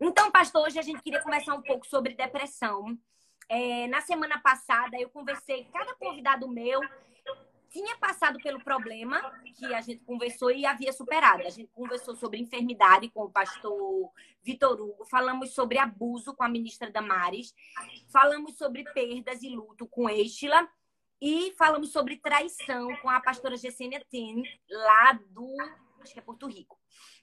Então, pastor, hoje a gente queria conversar um pouco sobre depressão. É, na semana passada, eu conversei, cada convidado meu tinha passado pelo problema que a gente conversou e havia superado. A gente conversou sobre enfermidade com o pastor Vitor Hugo, falamos sobre abuso com a ministra Damares, falamos sobre perdas e luto com Estila e falamos sobre traição com a pastora Gessênia Ten, lá do, acho que é Porto Rico.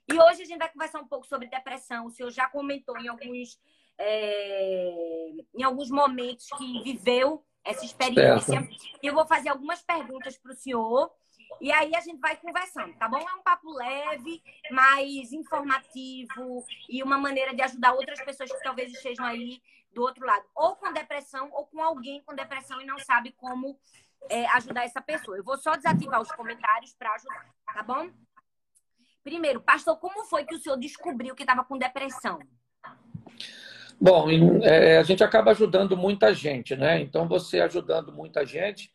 E hoje a gente vai conversar um pouco sobre depressão. O senhor já comentou em alguns, é, em alguns momentos que viveu essa experiência. Certo. E eu vou fazer algumas perguntas para o senhor. E aí a gente vai conversando, tá bom? É um papo leve, mais informativo e uma maneira de ajudar outras pessoas que talvez estejam aí do outro lado, ou com depressão, ou com alguém com depressão e não sabe como é, ajudar essa pessoa. Eu vou só desativar os comentários para ajudar, tá bom? Primeiro, pastor, como foi que o senhor descobriu que estava com depressão? Bom, é, a gente acaba ajudando muita gente, né? Então, você ajudando muita gente,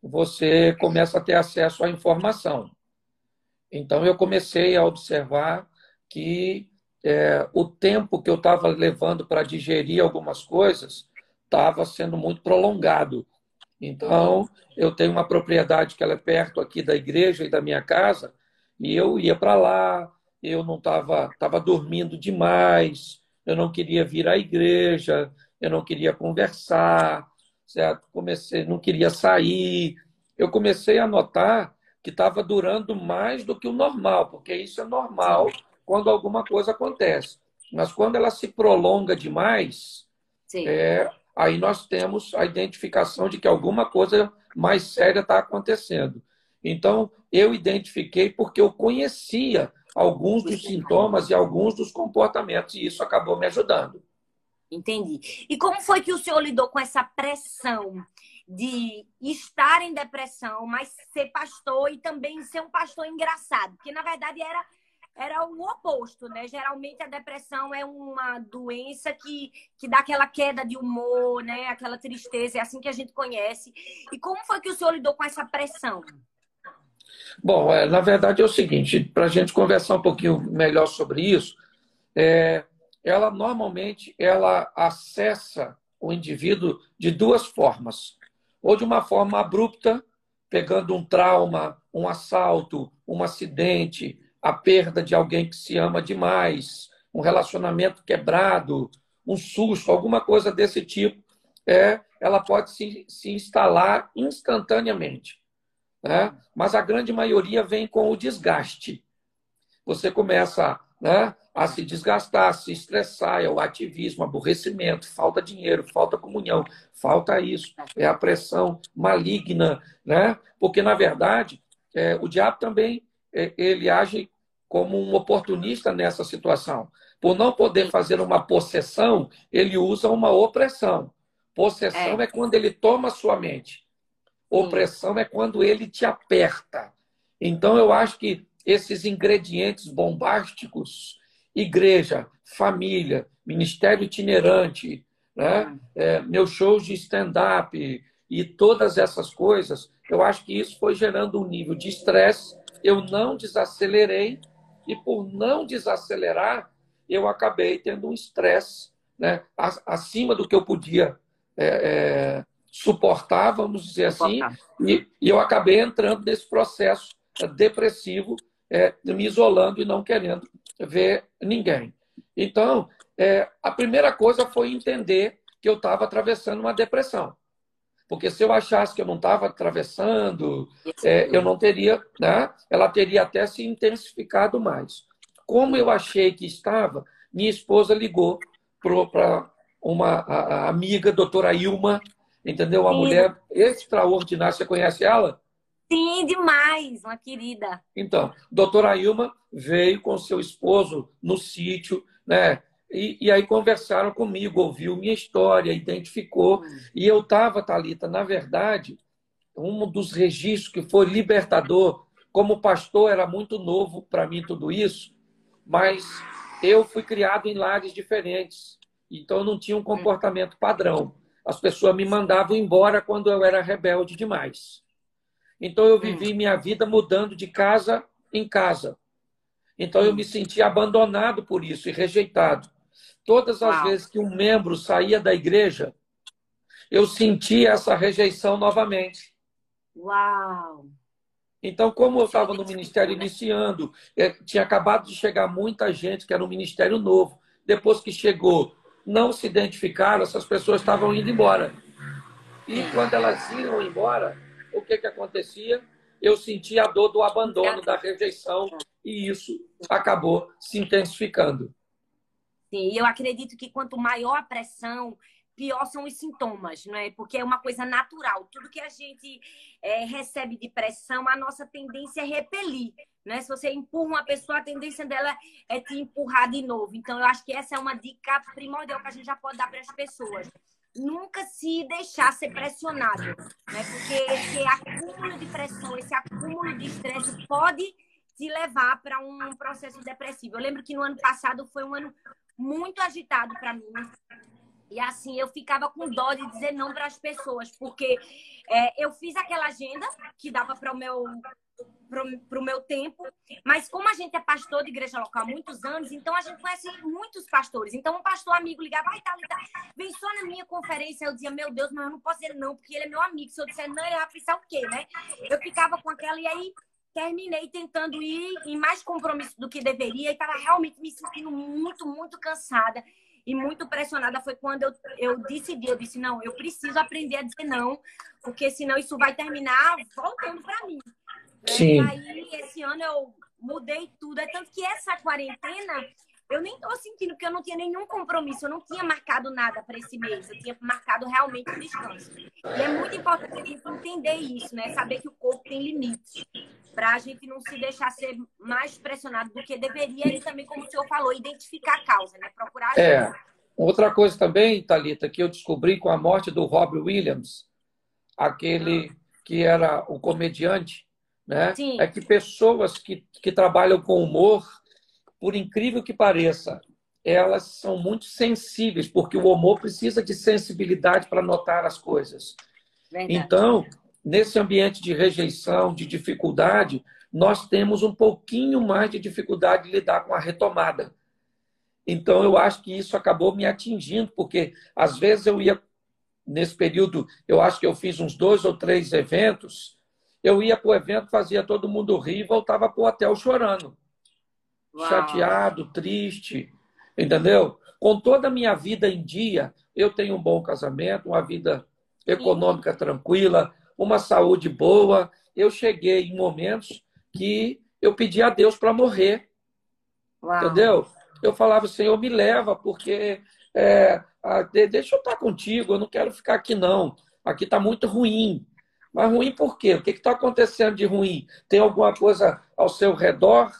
você começa a ter acesso à informação. Então, eu comecei a observar que é, o tempo que eu estava levando para digerir algumas coisas estava sendo muito prolongado. Então, eu tenho uma propriedade que ela é perto aqui da igreja e da minha casa, e eu ia para lá, eu não estava tava dormindo demais, eu não queria vir à igreja, eu não queria conversar, certo? Comecei, não queria sair. Eu comecei a notar que estava durando mais do que o normal, porque isso é normal quando alguma coisa acontece. Mas quando ela se prolonga demais, é, aí nós temos a identificação de que alguma coisa mais séria está acontecendo. Então, eu identifiquei porque eu conhecia alguns dos sintomas e alguns dos comportamentos, e isso acabou me ajudando. Entendi. E como foi que o senhor lidou com essa pressão de estar em depressão, mas ser pastor e também ser um pastor engraçado? Porque, na verdade, era, era o oposto, né? Geralmente a depressão é uma doença que, que dá aquela queda de humor, né? Aquela tristeza, é assim que a gente conhece. E como foi que o senhor lidou com essa pressão? Bom, é, na verdade é o seguinte, para a gente conversar um pouquinho melhor sobre isso, é, ela normalmente ela acessa o indivíduo de duas formas. Ou de uma forma abrupta, pegando um trauma, um assalto, um acidente, a perda de alguém que se ama demais, um relacionamento quebrado, um susto, alguma coisa desse tipo, é, ela pode se, se instalar instantaneamente. Né? Mas a grande maioria vem com o desgaste. Você começa né, a se desgastar, a se estressar, é o ativismo, aborrecimento, falta dinheiro, falta comunhão, falta isso, é a pressão maligna, né? Porque na verdade é, o diabo também é, ele age como um oportunista nessa situação. Por não poder fazer uma possessão, ele usa uma opressão. Possessão é, é quando ele toma sua mente. Opressão é quando ele te aperta. Então, eu acho que esses ingredientes bombásticos, igreja, família, ministério itinerante, né? É, meus shows de stand-up e todas essas coisas, eu acho que isso foi gerando um nível de estresse. Eu não desacelerei e, por não desacelerar, eu acabei tendo um estresse né? acima do que eu podia é, é, suportar, vamos dizer assim, e, e, eu acabei entrando nesse processo depressivo, é, me isolando e não querendo ver ninguém. Então, é, a primeira coisa foi entender que eu estava atravessando uma depressão. Porque se eu achasse que eu não estava atravessando, é, eu não teria, né? ela teria até se intensificado mais. Como eu achei que estava, minha esposa ligou para uma a, a amiga, doutora Ilma, Entendeu? Uma Sim. mulher extraordinária. Você conhece ela? Sim, demais, uma querida. Então, doutora Ilma veio com seu esposo no sítio, né? E, e, aí conversaram comigo, ouviu minha história, identificou. Hum. E eu estava, Thalita, na verdade, um dos registros que foi libertador. Como pastor, era muito novo para mim tudo isso, mas eu fui criado em lares diferentes. Então, eu não tinha um hum. comportamento padrão as pessoas me mandavam embora quando eu era rebelde demais. Então eu vivi hum. minha vida mudando de casa em casa. Então eu me senti abandonado por isso e rejeitado. Todas as Uau. vezes que um membro saía da igreja, eu sentia essa rejeição novamente. Uau! Então, como eu estava no ministério iniciando, é, tinha acabado de chegar muita gente que era um ministério novo. Depois que chegou, não se identificaram, essas pessoas estavam indo embora. E quando elas iam embora, o que, que acontecia? Eu sentia a dor do abandono, da rejeição, e isso acabou se intensificando. Sim, eu acredito que quanto maior a pressão, pior são os sintomas, não é? Porque é uma coisa natural. Tudo que a gente é, recebe de pressão, a nossa tendência é repelir. Né? Se você empurra uma pessoa, a tendência dela é te empurrar de novo. Então, eu acho que essa é uma dica primordial que a gente já pode dar para as pessoas. Nunca se deixar ser pressionado, né? Porque esse acúmulo de pressão, esse acúmulo de estresse pode te levar para um processo depressivo. Eu lembro que no ano passado foi um ano muito agitado para mim. E assim, eu ficava com dó de dizer não para as pessoas, porque é, eu fiz aquela agenda que dava para o meu para o meu tempo, mas como a gente é pastor de igreja local há muitos anos, então a gente conhece muitos pastores. Então um pastor amigo ligava, vai, Thalita, vem só na minha conferência. Eu dizia, meu Deus, mas eu não posso dizer não, porque ele é meu amigo. Se eu disser não, ele vai pensar o quê, né? Eu ficava com aquela, e aí terminei tentando ir em mais compromisso do que deveria e estava realmente me sentindo muito, muito cansada e muito pressionada foi quando eu, eu decidi, eu disse, não, eu preciso aprender a dizer não, porque senão isso vai terminar voltando para mim. Sim. E aí, esse ano eu mudei tudo. É tanto que essa quarentena eu nem tô sentindo, porque eu não tinha nenhum compromisso, eu não tinha marcado nada para esse mês, eu tinha marcado realmente um descanso. E é muito importante a gente entender isso, né? Saber que o corpo tem limites, para a gente não se deixar ser mais pressionado do que deveria e também, como o senhor falou, identificar a causa, né? Procurar ajuda. É. Outra coisa também, Talita, que eu descobri com a morte do Robbie Williams, aquele que era o comediante, né? Sim. É que pessoas que, que trabalham com humor por incrível que pareça, elas são muito sensíveis, porque o humor precisa de sensibilidade para notar as coisas. Verdade. Então, nesse ambiente de rejeição, de dificuldade, nós temos um pouquinho mais de dificuldade de lidar com a retomada. Então, eu acho que isso acabou me atingindo, porque às vezes eu ia, nesse período, eu acho que eu fiz uns dois ou três eventos, eu ia para o evento, fazia todo mundo rir e voltava para o hotel chorando. Uau. chateado, triste, entendeu? Com toda a minha vida em dia, eu tenho um bom casamento, uma vida econômica Sim. tranquila, uma saúde boa. Eu cheguei em momentos que eu pedi a Deus para morrer, Uau. entendeu? Eu falava, Senhor, me leva, porque é, deixa eu estar contigo, eu não quero ficar aqui não. Aqui está muito ruim. Mas ruim por quê? O que está acontecendo de ruim? Tem alguma coisa ao seu redor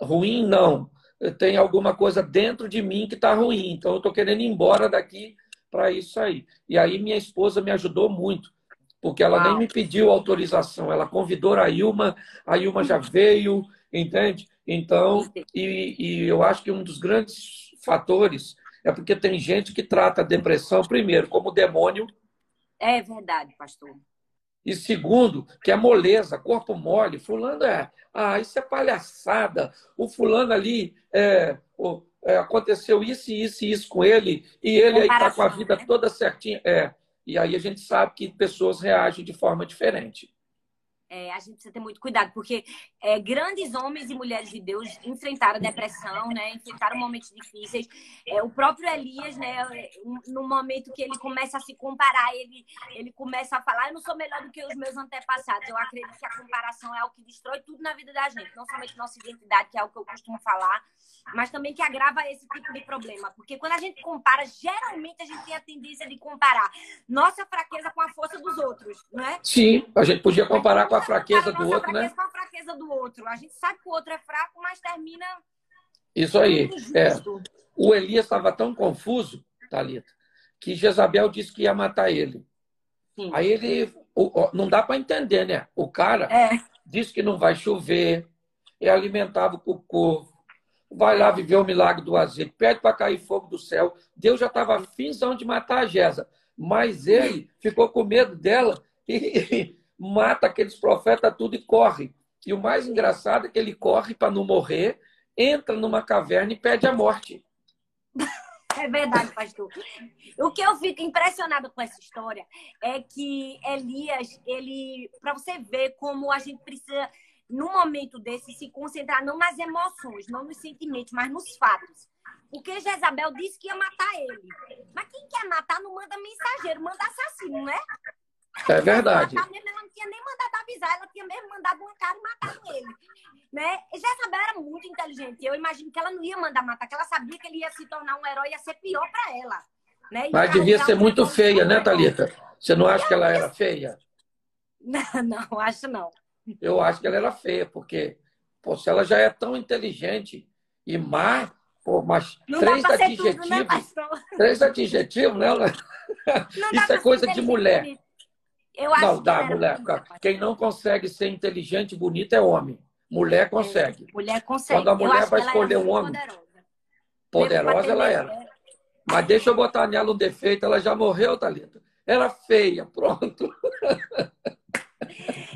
ruim, não. Tem alguma coisa dentro de mim que está ruim. Então, eu estou querendo ir embora daqui para isso aí. E aí, minha esposa me ajudou muito, porque ela Uau. nem me pediu autorização. Ela convidou a Ilma, a Ilma já veio, entende? Então, e, e eu acho que um dos grandes fatores é porque tem gente que trata a depressão, primeiro, como demônio. É verdade, pastor. E segundo, que é moleza, corpo mole. Fulano é. Ah, isso é palhaçada. O fulano ali é, é, aconteceu isso isso e isso com ele, e ele aí está com a vida né? toda certinha. É. E aí a gente sabe que pessoas reagem de forma diferente é, a gente precisa ter muito cuidado, porque é, grandes homens e mulheres de Deus enfrentaram depressão, né? Enfrentaram momentos difíceis. É, o próprio Elias, né? No momento que ele começa a se comparar, ele, ele começa a falar: Eu não sou melhor do que os meus antepassados. Eu acredito que a comparação é o que destrói tudo na vida da gente, não somente nossa identidade, que é o que eu costumo falar, mas também que agrava esse tipo de problema. Porque quando a gente compara, geralmente a gente tem a tendência de comparar nossa fraqueza com a força dos outros, não é? Sim, a gente podia comparar com a fraqueza do outro, né? Com a fraqueza do outro. A gente sabe que o outro é fraco, mas termina. Isso aí. É. O Elias estava tão confuso, Thalita, que Jezabel disse que ia matar ele. Sim. Aí ele. Não dá para entender, né? O cara é. disse que não vai chover, e alimentava o corpo vai lá viver o milagre do azeite, pede para cair fogo do céu. Deus já estava finzão de matar a Gesa, mas ele ficou com medo dela e mata aqueles profetas tudo e corre. E o mais engraçado é que ele corre para não morrer, entra numa caverna e pede a morte. É verdade, pastor. O que eu fico impressionado com essa história é que Elias, ele, para você ver como a gente precisa, num momento desse, se concentrar não nas emoções, não nos sentimentos, mas nos fatos. Porque Jezabel disse que ia matar ele. Mas quem quer matar não manda mensageiro, manda assassino, né? É verdade. Mesmo, ela não tinha nem mandado avisar, ela tinha mesmo mandado um cara e matar ele. Né? Jezabel era muito inteligente. Eu imagino que ela não ia mandar matar, que ela sabia que ele ia se tornar um herói, ia ser pior para ela. Né? Mas devia ser muito feia, né, Thalita? Você não acha que ela era feia? Não, não, acho não. Eu acho que ela era feia, porque pô, se ela já é tão inteligente e má, pô, mas Não três pra ser adjetivos. tudo, né, três adjetivos, né? Isso é coisa de mulher. bonito. Eu acho Não que dá, era mulher. bonita. Quem não consegue ser inteligente e bonito é homem. Mulher consegue. Mulher consegue. Quando a mulher vai que escolher um homem, Poderosa, Poderosa ela era. ter- Mas deixa eu botar nela um defeito, ela já morreu, Thalita. Era feia, pronto.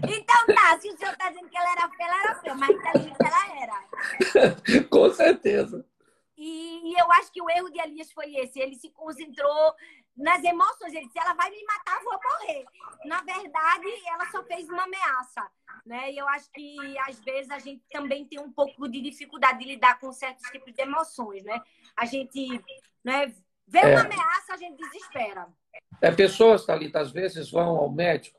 Então tá, se o senhor tá dizendo que ela era feia, ela era feia, mas inteligente ela era. Com certeza. E, e eu acho que o erro de Elias foi esse. Ele se concentrou nas emoções. Ele disse, ela vai me matar, vou morrer. Na verdade, ela só fez uma ameaça. Né? E eu acho que, às vezes, a gente também tem um pouco de dificuldade de lidar com certos tipos de emoções. Né? A gente né, vê É. uma ameaça, a gente desespera. É, pessoas, Thalita, às vezes vão ao médico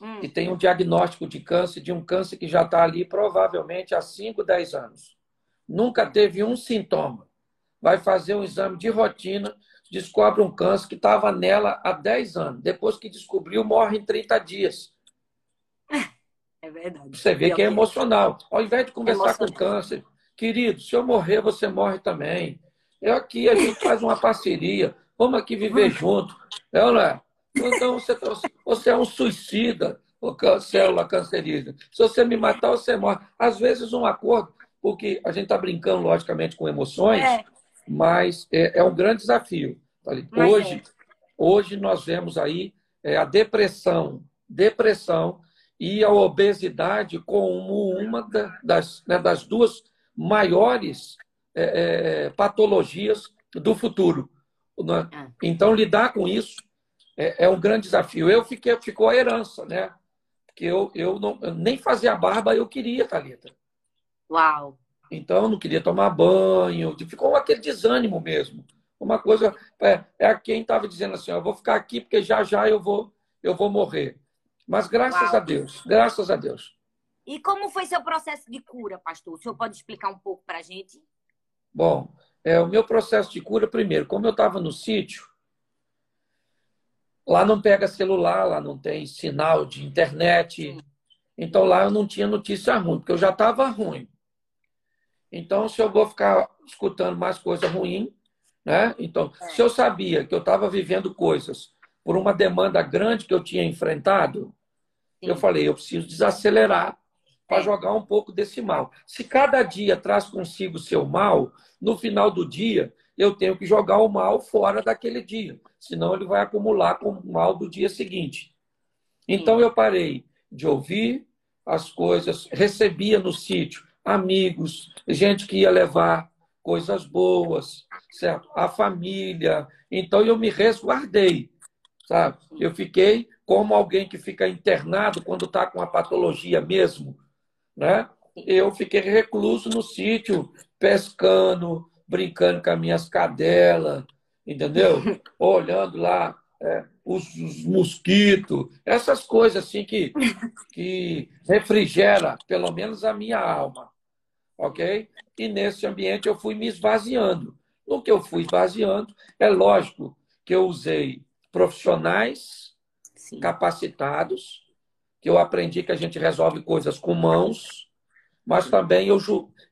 Hum. e tem um diagnóstico de câncer, de um câncer que já está ali provavelmente há 5, 10 anos. Nunca teve um sintoma. Vai fazer um exame de rotina, descobre um câncer que estava nela há 10 anos. Depois que descobriu, morre em 30 dias. É verdade. Você vê que é emocional. Ao invés de conversar com Emocional. câncer, querido, se eu morrer, você morre também. Eu aqui, a gente faz uma parceria. Vamos aqui viver junto. É ou não é? Então, você, você é um suicida, célula cancerígena. Se você me matar, você morre. Às vezes, um acordo, porque a gente está brincando, logicamente, com emoções, É, mas é, é um grande desafio. Thalita. Mas Hoje, é. hoje nós vemos aí é, a depressão, depressão e a obesidade como uma da- das, né, das duas maiores é, é, patologias do futuro. né? É. Então, lidar com isso é, é um grande desafio. Eu fiquei, ficou a herança, né? Porque eu, eu, não, eu nem fazia barba eu queria, Thalita. uau. Então, eu não queria tomar banho, ficou aquele desânimo mesmo. Uma coisa, é, é quem estava dizendo assim: eu vou ficar aqui porque já já eu vou, eu vou morrer. Mas graças Uau. a Deus, graças a Deus. E como foi seu processo de cura, pastor? O senhor pode explicar um pouco pra gente? Bom, é, o meu processo de cura, primeiro, como eu estava no sítio, lá não pega celular, lá não tem sinal de internet. Então lá eu não tinha notícia ruim, porque eu já estava ruim. Então, se eu vou ficar escutando mais coisa ruim, né? Então, É. se eu sabia que eu estava vivendo coisas por uma demanda grande que eu tinha enfrentado, eu Sim. falei, eu preciso desacelerar para É. jogar um pouco desse mal. Se cada dia traz consigo seu mal, no final do dia eu tenho que jogar o mal fora daquele dia, senão ele vai acumular com o mal do dia seguinte. Então eu parei de ouvir as coisas, recebia no sítio amigos, gente que ia levar coisas boas, certo? A família. Então eu me resguardei, sabe? Eu fiquei como alguém que fica internado quando está com a patologia mesmo, né? Eu fiquei recluso no sítio, pescando, brincando com as minhas cadelas, entendeu? Olhando lá é, os, os mosquitos, essas coisas assim que, que refrigera, pelo menos, a minha alma, ok? E nesse ambiente eu fui me esvaziando. No que eu fui esvaziando, é lógico que eu usei profissionais Sim. capacitados, que eu aprendi que a gente resolve coisas com mãos, mas também eu,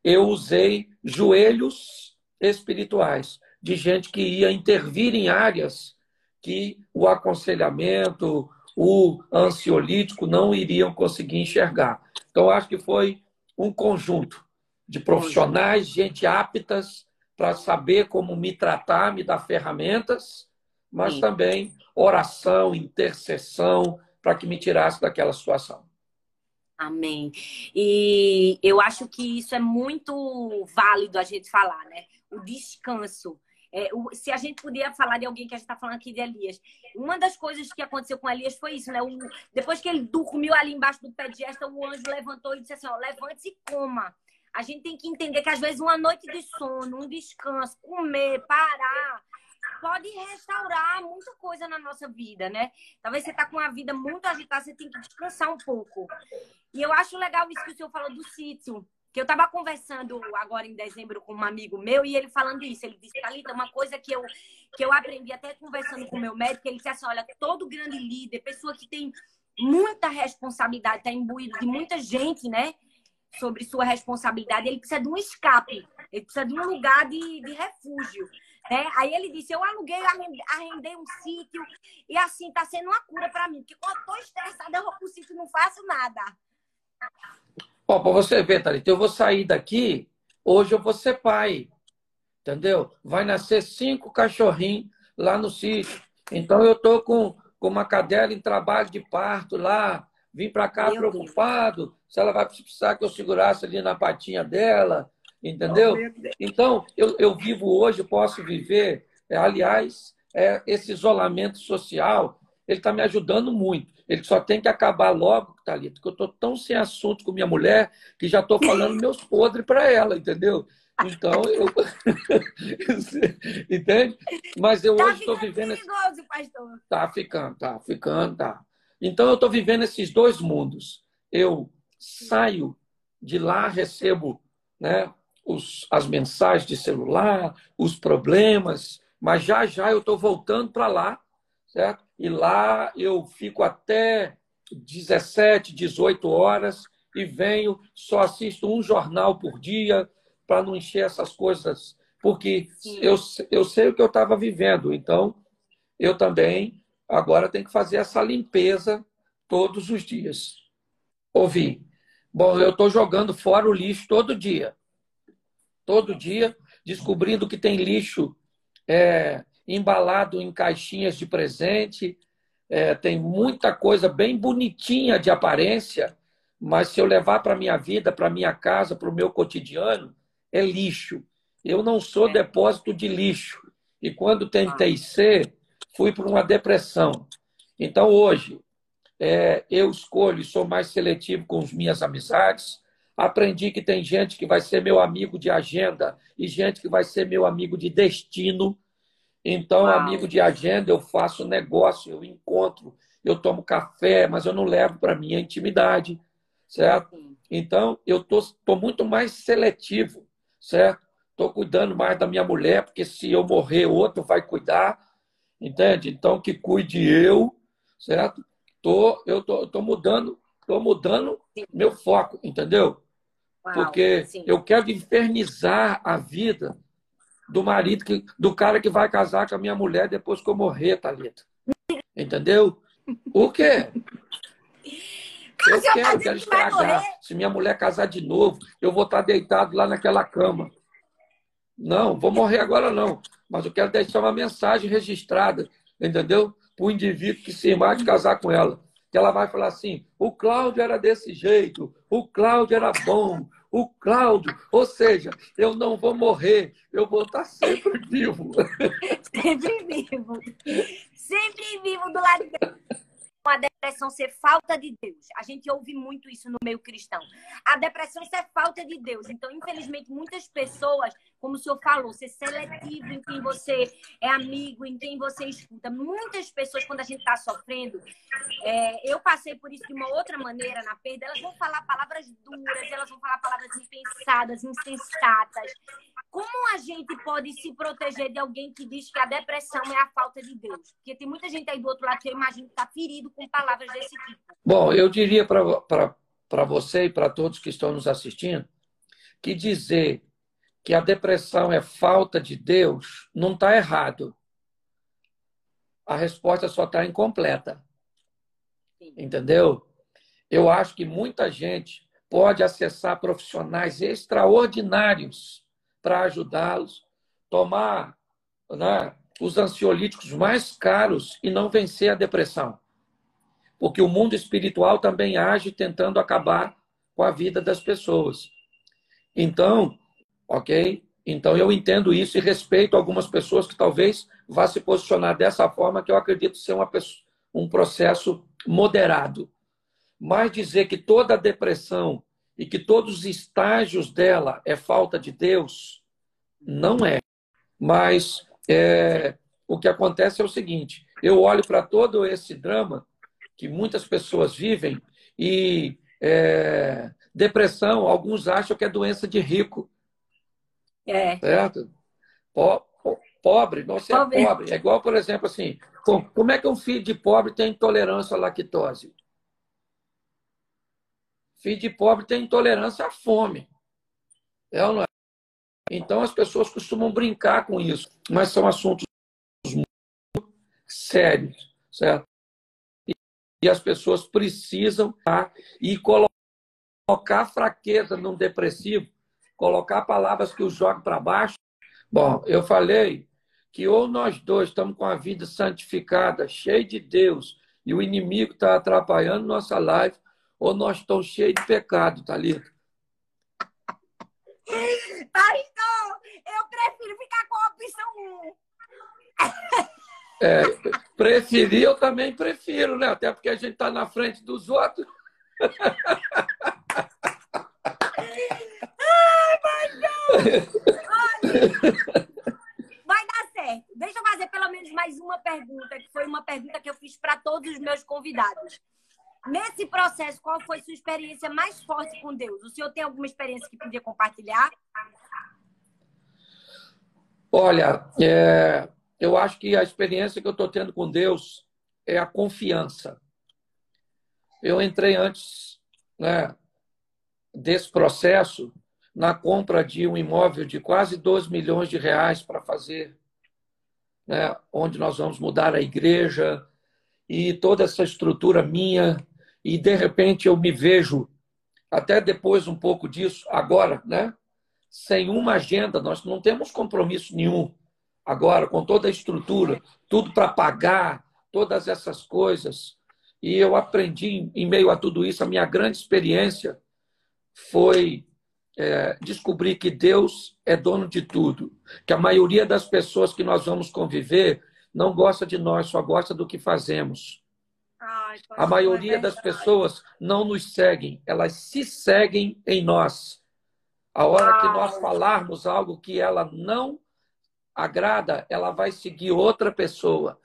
eu usei joelhos espirituais, de gente que ia intervir em áreas que o aconselhamento, o ansiolítico não iriam conseguir enxergar. Então, acho que foi um conjunto de profissionais, gente aptas para saber como me tratar, me dar ferramentas, mas Sim. também oração, intercessão, para que me tirasse daquela situação. Amém. E eu acho que isso é muito válido a gente falar, né? O descanso. É, o, se a gente podia falar de alguém que a gente está falando aqui de Elias, uma das coisas que aconteceu com Elias foi isso, né? O, depois que ele dormiu ali embaixo do pé de esta, o anjo levantou e disse assim: ó, levante-se e coma. A gente tem que entender que às vezes uma noite de sono, um descanso, comer, parar, pode restaurar muita coisa na nossa vida, né? Talvez você tá com a vida muito agitada, você tem que descansar um pouco. E eu acho legal isso que o senhor falou do sítio. Que eu estava conversando agora em dezembro com um amigo meu e ele falando isso. Ele disse, Thalita, uma coisa que eu, que eu aprendi até conversando com o meu médico, ele disse assim, olha, todo grande líder, pessoa que tem muita responsabilidade, está imbuído de muita gente, né? Sobre sua responsabilidade, ele precisa de um escape, ele precisa de um lugar de, de refúgio. Né? Aí ele disse: Eu aluguei, arrendei um sítio, e assim tá sendo uma cura para mim, porque quando eu tô estressada, eu vou pro sítio e não faço nada. Ó, para você ver, Thalita, eu vou sair daqui, hoje eu vou ser pai. Entendeu? Vai nascer cinco cachorrinhos lá no sítio. Então eu tô com, com uma cadela em trabalho de parto lá, vim para cá Meu preocupado Deus. se ela vai precisar que eu segurasse ali na patinha dela, entendeu? Então, eu, eu vivo hoje, posso viver, é, aliás, é, esse isolamento social, ele está me ajudando muito. Ele só tem que acabar logo, Thalita, porque eu estou tão sem assunto com minha mulher que já estou falando meus podres para ela, entendeu? Então, eu. Entende? Mas eu tá hoje estou vivendo. Perigoso, pastor. Tá ficando, tá ficando, tá. Então, eu estou vivendo esses dois mundos. Eu saio de lá, recebo né, os, as mensagens de celular, os problemas, mas já já eu estou voltando para lá, certo? E lá eu fico até 17, 18 horas e venho, só assisto um jornal por dia para não encher essas coisas, porque eu, eu sei o que eu estava vivendo, então eu também agora tenho que fazer essa limpeza todos os dias. Ouvi. Bom, eu estou jogando fora o lixo todo dia. Todo dia, descobrindo que tem lixo é, embalado em caixinhas de presente. É, tem muita coisa bem bonitinha de aparência, mas se eu levar para minha vida, para minha casa, para o meu cotidiano, é lixo. Eu não sou é. depósito de lixo. E quando tentei ah. Fui para uma depressão. Então, hoje, é, eu escolho sou mais seletivo com as minhas amizades. Aprendi que tem gente que vai ser meu amigo de agenda e gente que vai ser meu amigo de destino. Então, Uau. amigo de agenda, eu faço negócio, eu encontro, eu tomo café, mas eu não levo para minha intimidade, certo? Então, eu tô, tô muito mais seletivo, certo? Estou cuidando mais da minha mulher, porque se eu morrer, outro vai cuidar, entende? Então, que cuide eu, certo? Tô, eu tô, tô mudando, tô mudando meu foco, entendeu? Uau, porque sim. eu quero infernizar a vida do marido, que, do cara que vai casar com a minha mulher depois que eu morrer, Thalita. Entendeu? O quê? Eu quero, eu quero estragar. Se minha mulher casar de novo, eu vou estar deitado lá naquela cama. Não, vou morrer agora não. Mas eu quero deixar uma mensagem registrada, entendeu? Para o indivíduo que se de casar com ela. Que ela vai falar assim: o Cláudio era desse jeito, o Cláudio era bom, o Cláudio. Ou seja, eu não vou morrer, eu vou estar sempre vivo. Sempre vivo. Sempre vivo do lado de a depressão ser falta de Deus. A gente ouve muito isso no meio cristão. A depressão isso é falta de Deus. Então, infelizmente, muitas pessoas, como o senhor falou, ser seletivo em quem você é amigo, em quem você escuta. Muitas pessoas, quando a gente está sofrendo, é, eu passei por isso de uma outra maneira na perda, elas vão falar palavras duras, elas vão falar palavras impensadas, insensatas. Como a gente pode se proteger de alguém que diz que a depressão é a falta de Deus? Porque tem muita gente aí do outro lado que eu imagino que está ferido com palavras desse tipo. Bom, eu diria para você e para todos que estão nos assistindo que dizer que a depressão é falta de Deus não está errado. A resposta só está incompleta. Sim. Entendeu? Eu acho que muita gente pode acessar profissionais extraordinários para ajudá-los, tomar né, os ansiolíticos mais caros e não vencer a depressão. Porque o mundo espiritual também age tentando acabar com a vida das pessoas. Então, ok? Então eu entendo isso e respeito algumas pessoas que talvez vá se posicionar dessa forma, que eu acredito ser uma pessoa, um processo moderado. Mas dizer que toda depressão e que todos os estágios dela é falta de Deus, não é. Mas é, o que acontece é o seguinte: eu olho para todo esse drama que muitas pessoas vivem e é, depressão, alguns acham que é doença de rico. É. Certo? Pobre, não ser pobre. pobre. É igual, por exemplo, assim, como é que um filho de pobre tem intolerância à lactose? Filho de pobre tem intolerância à fome. É ou não é? Então as pessoas costumam brincar com isso, mas são assuntos muito sérios, certo? E as pessoas precisam tá? e colocar fraqueza num depressivo, colocar palavras que o jogam para baixo. Bom, eu falei que ou nós dois estamos com a vida santificada, cheia de Deus, e o inimigo está atrapalhando nossa live, ou nós estamos cheios de pecado, Thalita. Pastor, eu prefiro ficar com a opção 1. É, preferir, eu também prefiro, né? Até porque a gente está na frente dos outros. Ai, pastor! Olha, vai dar certo. Deixa eu fazer pelo menos mais uma pergunta, que foi uma pergunta que eu fiz para todos os meus convidados. Nesse processo, qual foi sua experiência mais forte com Deus? O senhor tem alguma experiência que podia compartilhar? Olha, é, eu acho que a experiência que eu estou tendo com Deus é a confiança. Eu entrei antes né, desse processo na compra de um imóvel de quase 12 milhões de reais para fazer, né, onde nós vamos mudar a igreja e toda essa estrutura minha e de repente eu me vejo, até depois um pouco disso, agora, né? Sem uma agenda, nós não temos compromisso nenhum. Agora, com toda a estrutura, tudo para pagar, todas essas coisas. E eu aprendi, em meio a tudo isso, a minha grande experiência foi é, descobrir que Deus é dono de tudo. Que a maioria das pessoas que nós vamos conviver não gosta de nós, só gosta do que fazemos. Ai, a maioria é das pessoas não nos seguem, elas se seguem em nós. A hora que nós falarmos algo que ela não agrada, ela vai seguir outra pessoa.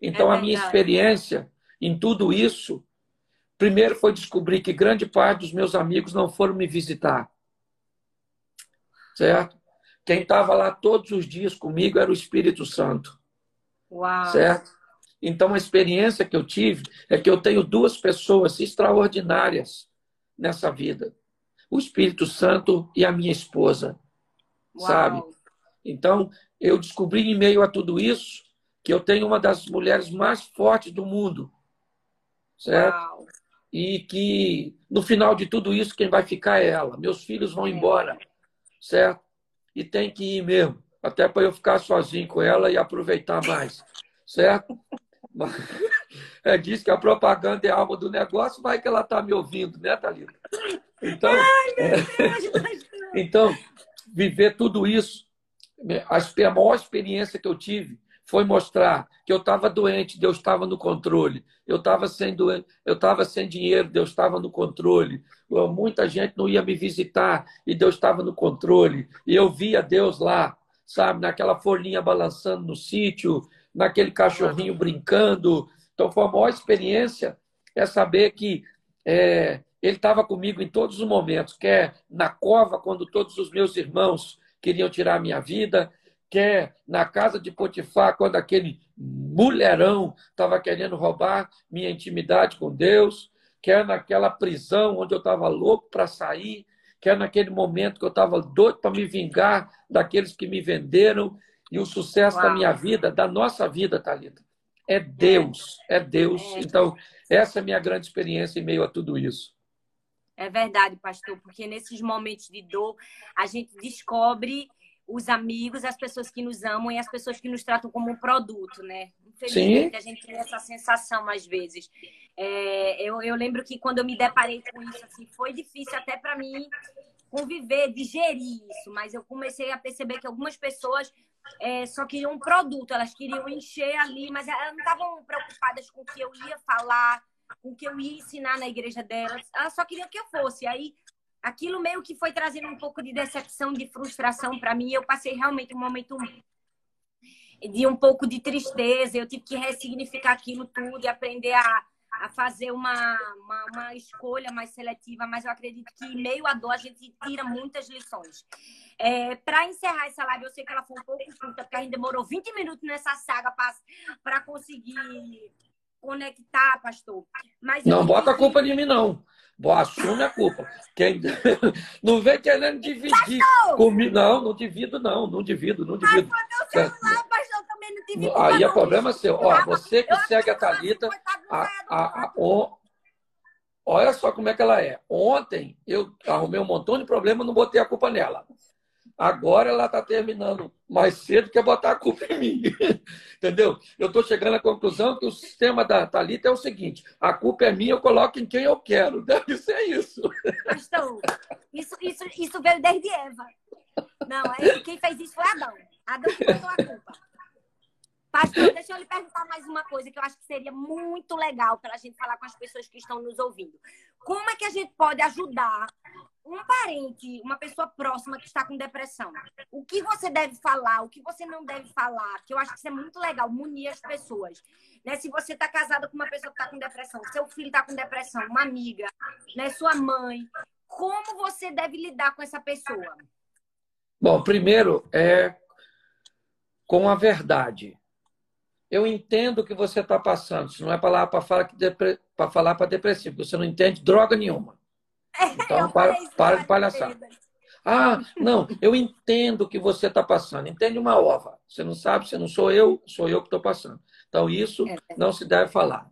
Então, é a minha experiência em tudo isso, primeiro foi descobrir que grande parte dos meus amigos não foram me visitar. Certo? Quem estava lá todos os dias comigo era o Espírito Santo. Uau. Certo? Então, a experiência que eu tive é que eu tenho duas pessoas extraordinárias nessa vida: o Espírito Santo e a minha esposa. Uau. Sabe? Então, eu descobri em meio a tudo isso que eu tenho uma das mulheres mais fortes do mundo. Certo? Uau. E que no final de tudo isso, quem vai ficar é ela. Meus filhos vão é. embora. Certo? E tem que ir mesmo. Até para eu ficar sozinho com ela e aproveitar mais. Certo? É, diz que a propaganda é a alma do negócio, vai que ela está me ouvindo, né, Thalita? Então, Ai, Deus, então, viver tudo isso, a maior experiência que eu tive foi mostrar que eu estava doente, Deus estava no controle. Eu estava sem doente, eu estava sem dinheiro, Deus estava no controle. Muita gente não ia me visitar e Deus estava no controle. E eu via Deus lá, sabe, naquela folhinha balançando no sítio, naquele cachorrinho brincando. Então, foi a maior experiência é saber que é, ele estava comigo em todos os momentos, quer na cova, quando todos os meus irmãos queriam tirar a minha vida, quer na casa de Potifar, quando aquele mulherão estava querendo roubar minha intimidade com Deus, quer naquela prisão onde eu estava louco para sair, quer naquele momento que eu estava doido para me vingar daqueles que me venderam, e o sucesso Uau. da minha vida, da nossa vida, Thalita, é Deus. É, é Deus. É. Então, essa é a minha grande experiência em meio a tudo isso. É verdade, pastor, porque nesses momentos de dor, a gente descobre os amigos, as pessoas que nos amam e as pessoas que nos tratam como um produto, né? Infelizmente, Sim. a gente tem essa sensação às vezes. É, eu, eu lembro que quando eu me deparei com isso, assim, foi difícil até para mim conviver, digerir isso. Mas eu comecei a perceber que algumas pessoas é, só queriam um produto, elas queriam encher ali, mas elas não estavam preocupadas com o que eu ia falar, com o que eu ia ensinar na igreja delas. Elas só queriam que eu fosse. Aí aquilo meio que foi trazendo um pouco de decepção, de frustração para mim. Eu passei realmente um momento de um pouco de tristeza. Eu tive que ressignificar aquilo tudo e aprender a, a fazer uma, uma, uma, escolha mais seletiva. Mas eu acredito que, meio à dor, a gente tira muitas lições. É, para encerrar essa live, eu sei que ela foi um pouco curta, porque a gente demorou 20 minutos nessa saga para conseguir conectar, pastor. Mas não bota a culpa de mim, não. Boa, assume a culpa. Quem... Não vem querendo dividir comigo. Não, não divido, não. Não divido, não divido. Mas celular, pastor, também não divido. Aí é problema seu. Ó, você que segue a Thalita, a, a, a, olha só como é que ela é. Ontem eu arrumei um montão de problema, não botei a culpa nela. Agora ela está terminando mais cedo que botar a culpa em mim. Entendeu? Eu estou chegando à conclusão que o sistema da Thalita é o seguinte: a culpa é minha, eu coloco em quem eu quero. Deve ser isso. Pastor, isso, isso, isso veio desde Eva. Não, é, quem fez isso foi Adão. Adão que botou a culpa. Pastor, deixa eu lhe perguntar mais uma coisa que eu acho que seria muito legal para a gente falar com as pessoas que estão nos ouvindo. Como é que a gente pode ajudar um parente, uma pessoa próxima que está com depressão, o que você deve falar, o que você não deve falar, que eu acho que isso é muito legal, munir as pessoas. Né? Se você está casada com uma pessoa que está com depressão, seu filho está com depressão, uma amiga, né? sua mãe, como você deve lidar com essa pessoa? Bom, primeiro é com a verdade. Eu entendo o que você está passando. Isso não é palavra para falar para falar para depressivo. Você não entende droga nenhuma. Então, para, para de palhaçar. Ah, não, eu entendo o que você está passando. Entende uma ova. Você não sabe, você não sou eu, sou eu que estou passando. Então, isso é não se deve falar.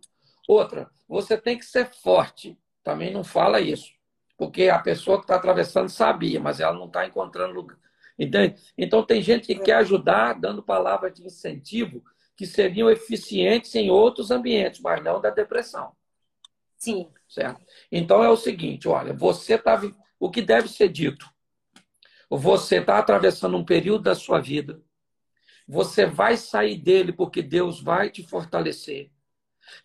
Outra, você tem que ser forte. Também não fala isso. Porque a pessoa que está atravessando sabia, mas ela não está encontrando lugar. Entende? Então, tem gente que quer ajudar dando palavras de incentivo que seriam eficientes em outros ambientes, mas não da depressão. Sim. Certo? Então é o seguinte, olha, você tá o que deve ser dito. Você está atravessando um período da sua vida. Você vai sair dele porque Deus vai te fortalecer.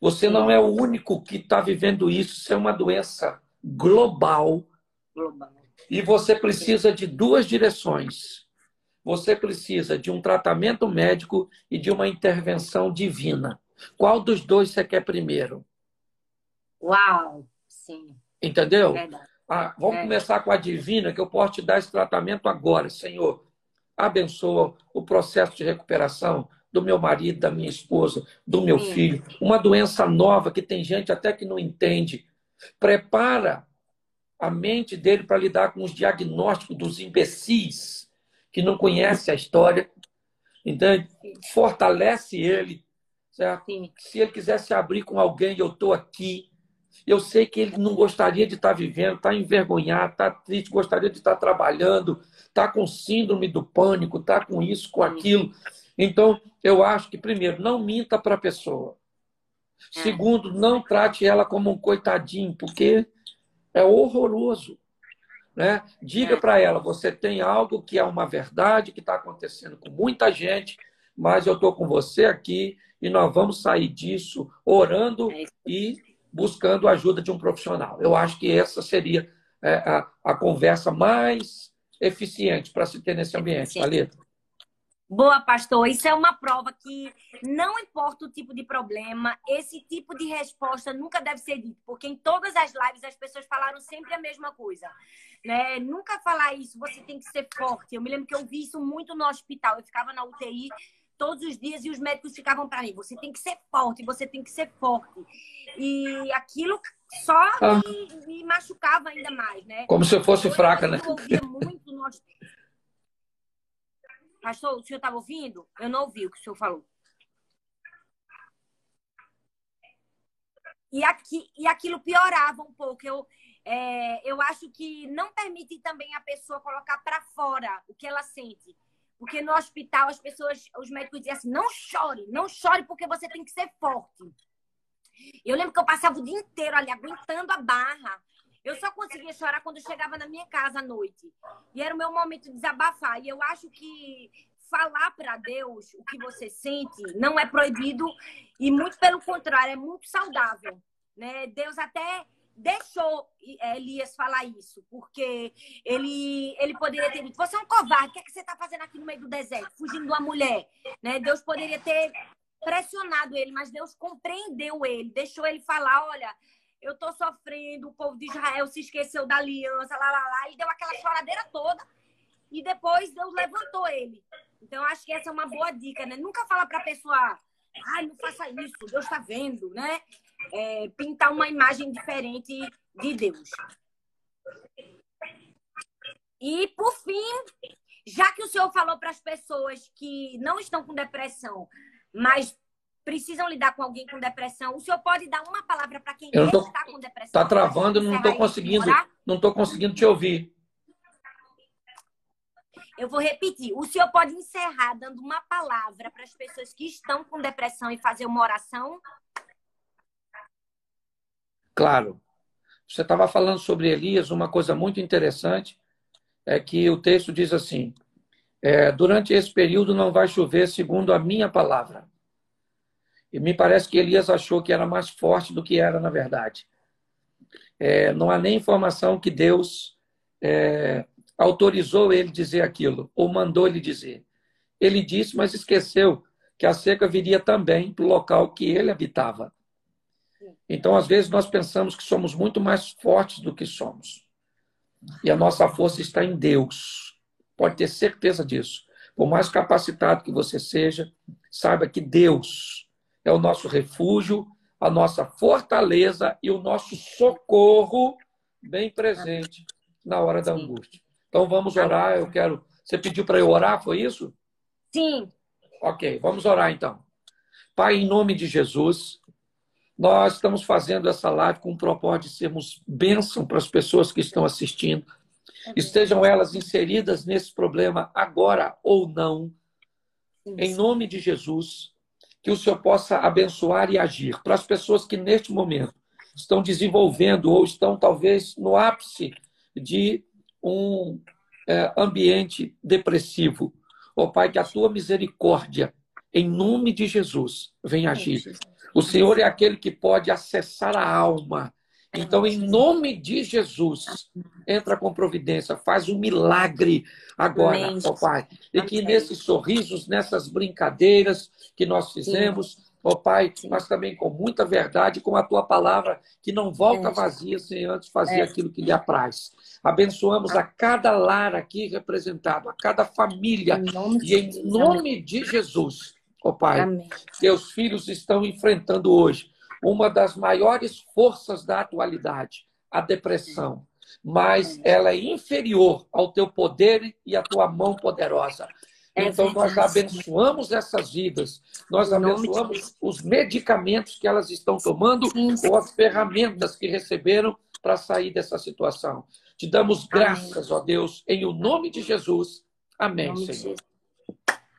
Você não é o único que está vivendo isso. Isso é uma doença global. global. E você precisa de duas direções. Você precisa de um tratamento médico e de uma intervenção divina. Qual dos dois você quer primeiro? Uau! Sim. Entendeu? Ah, vamos é. começar com a divina, que eu posso te dar esse tratamento agora, Senhor. Abençoa o processo de recuperação do meu marido, da minha esposa, do meu Sim. filho. Uma doença nova que tem gente até que não entende. Prepara a mente dele para lidar com os diagnósticos dos imbecis que não conhecem a história. Então, fortalece ele. Certo? Se ele quiser se abrir com alguém, eu estou aqui. Eu sei que ele não gostaria de estar vivendo, está envergonhado, está triste, gostaria de estar trabalhando, está com síndrome do pânico, está com isso, com aquilo. Então, eu acho que, primeiro, não minta para a pessoa. É. Segundo, não trate ela como um coitadinho, porque é horroroso. Né? Diga é. para ela: você tem algo que é uma verdade, que está acontecendo com muita gente, mas eu estou com você aqui e nós vamos sair disso orando é e buscando a ajuda de um profissional. Eu acho que essa seria é, a, a conversa mais eficiente para se ter nesse ambiente, Thalita. Boa, pastor. Isso é uma prova que não importa o tipo de problema, esse tipo de resposta nunca deve ser dito, porque em todas as lives as pessoas falaram sempre a mesma coisa. Né? Nunca falar isso, você tem que ser forte. Eu me lembro que eu vi isso muito no hospital. Eu ficava na UTI todos os dias e os médicos ficavam para mim: você tem que ser forte, você tem que ser forte. E aquilo só ah. me, me, machucava ainda mais, né? Como se eu fosse fraca, né? Eu ouvia muito no... Pastor, o senhor estava ouvindo? Eu não ouvi o que o senhor falou. E, aqui, e aquilo piorava um pouco. Eu, é, eu acho que não permite também a pessoa colocar para fora o que ela sente. Porque no hospital as pessoas, os médicos diziam assim: não chore, não chore porque você tem que ser forte. Eu lembro que eu passava o dia inteiro ali aguentando a barra. Eu só conseguia chorar quando eu chegava na minha casa à noite. E era o meu momento de desabafar. E eu acho que falar para Deus o que você sente não é proibido e muito pelo contrário, é muito saudável, né? Deus até deixou é, Elias falar isso, porque ele, ele poderia ter dito: Você é um covarde, o que, é que você está fazendo aqui no meio do deserto, fugindo de uma mulher? Né? Deus poderia ter pressionado ele, mas Deus compreendeu ele, deixou ele falar: Olha, eu estou sofrendo, o povo de Israel se esqueceu da aliança, lá, lá, lá, e deu aquela choradeira toda. E depois Deus levantou ele. Então, acho que essa é uma boa dica, né? Nunca fala para a pessoa, ai, não faça isso, Deus está vendo, né? é, pintar uma imagem diferente de Deus. E, por fim, já que o senhor falou para as pessoas que não estão com depressão, mas precisam lidar com alguém com depressão, o senhor pode dar uma palavra para quem tô, está com depressão? Está travando, não estou conseguindo, não estou conseguindo te ouvir. Eu vou repetir. O senhor pode encerrar dando uma palavra para as pessoas que estão com depressão e fazer uma oração? Claro. Você estava falando sobre Elias, uma coisa muito interessante é que o texto diz assim: é, durante esse período não vai chover segundo a minha palavra. E me parece que Elias achou que era mais forte do que era na verdade. É, não há nem informação que Deus é, autorizou ele dizer aquilo ou mandou ele dizer. Ele disse, mas esqueceu que a seca viria também para o local que ele habitava. Então, às vezes, nós pensamos que somos muito mais fortes do que somos. E a nossa força está em Deus. Pode ter certeza disso. Por mais capacitado que você seja, saiba que Deus é o nosso refúgio, a nossa fortaleza e o nosso socorro bem presente na hora da angústia. Então vamos orar. Eu quero. Você pediu para eu orar, foi isso? Sim. Ok, vamos orar então. Pai, em nome de Jesus, nós estamos fazendo essa live com o propósito de sermos bênção para as pessoas que estão assistindo. Estejam elas inseridas nesse problema agora ou não. Em nome de Jesus, que o Senhor possa abençoar e agir para as pessoas que neste momento estão desenvolvendo ou estão talvez no ápice de um é, ambiente depressivo. Ó oh, Pai, que a tua misericórdia, em nome de Jesus, venha agir. O Senhor é aquele que pode acessar a alma. Então, em nome de Jesus, entra com providência, faz um milagre agora, ó Pai. E que nesses sorrisos, nessas brincadeiras que nós fizemos, ó Pai, mas também com muita verdade, com a tua palavra, que não volta vazia sem antes fazer é. aquilo que lhe apraz. Abençoamos a cada lar aqui representado, a cada família, e em nome de Jesus Ó Pai, Amém. teus filhos estão enfrentando hoje uma das maiores forças da atualidade, a depressão. Mas ela é inferior ao teu poder e à tua mão poderosa. É então, nós abençoamos essas vidas, nós abençoamos os medicamentos que elas estão tomando ou as ferramentas que receberam para sair dessa situação. Te damos graças, ó Deus, em o nome de Jesus. Amém, Senhor.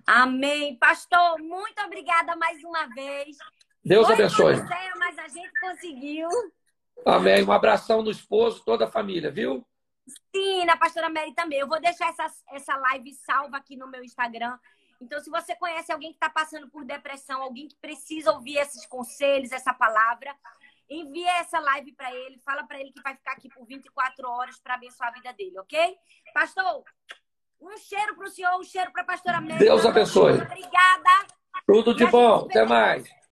Amém. Pastor, muito obrigada mais uma vez. Deus Foi abençoe. Odisseia, mas a gente conseguiu. Amém. Um abração no esposo, toda a família, viu? Sim, na pastora Mary também. Eu vou deixar essa, essa live salva aqui no meu Instagram. Então, se você conhece alguém que está passando por depressão, alguém que precisa ouvir esses conselhos, essa palavra, envia essa live para ele, fala para ele que vai ficar aqui por 24 horas para abençoar a vida dele, ok? Pastor, um cheiro para o senhor, um cheiro para a pastora Mary. Deus abençoe. Obrigada. Tudo de bom. Até mais.